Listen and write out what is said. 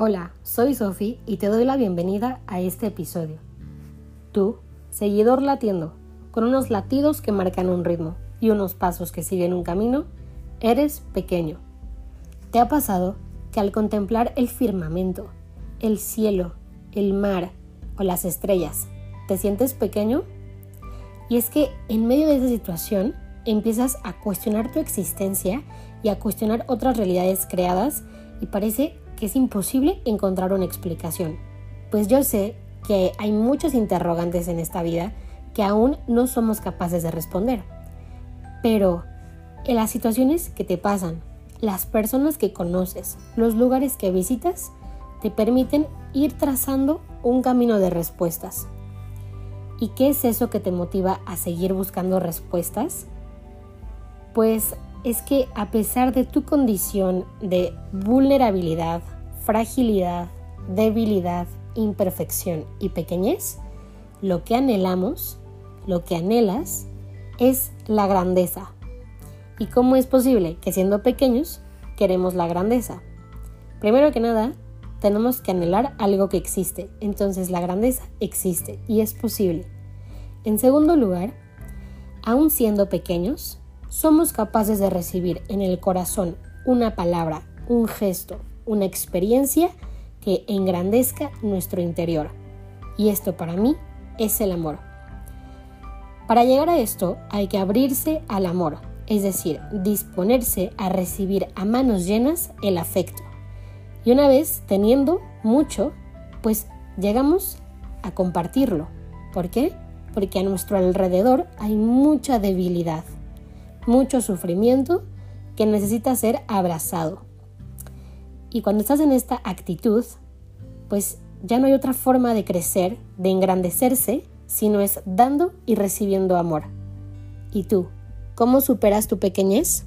Hola, soy Sofi y te doy la bienvenida a este episodio. Tú, seguidor latiendo, con unos latidos que marcan un ritmo y unos pasos que siguen un camino, eres pequeño. ¿Te ha pasado que al contemplar el firmamento, el cielo, el mar o las estrellas, te sientes pequeño? Y es que en medio de esa situación empiezas a cuestionar tu existencia y a cuestionar otras realidades creadas y parece que es imposible encontrar una explicación. Pues yo sé que hay muchos interrogantes en esta vida que aún no somos capaces de responder. Pero en las situaciones que te pasan, las personas que conoces, los lugares que visitas, te permiten ir trazando un camino de respuestas. ¿Y qué es eso que te motiva a seguir buscando respuestas? Pues es que a pesar de tu condición de vulnerabilidad, fragilidad, debilidad, imperfección y pequeñez, lo que anhelamos, lo que anhelas, es la grandeza. ¿Y cómo es posible que siendo pequeños queremos la grandeza? Primero que nada, tenemos que anhelar algo que existe, entonces la grandeza existe y es posible. En segundo lugar, aun siendo pequeños, somos capaces de recibir en el corazón una palabra, un gesto, una experiencia que engrandezca nuestro interior. Y esto para mí es el amor. Para llegar a esto hay que abrirse al amor, es decir, disponerse a recibir a manos llenas el afecto. Y una vez teniendo mucho, pues llegamos a compartirlo. ¿Por qué? Porque a nuestro alrededor hay mucha debilidad, mucho sufrimiento que necesita ser abrazado. Y cuando estás en esta actitud, pues ya no hay otra forma de crecer, de engrandecerse, sino es dando y recibiendo amor. ¿Y tú, cómo superas tu pequeñez?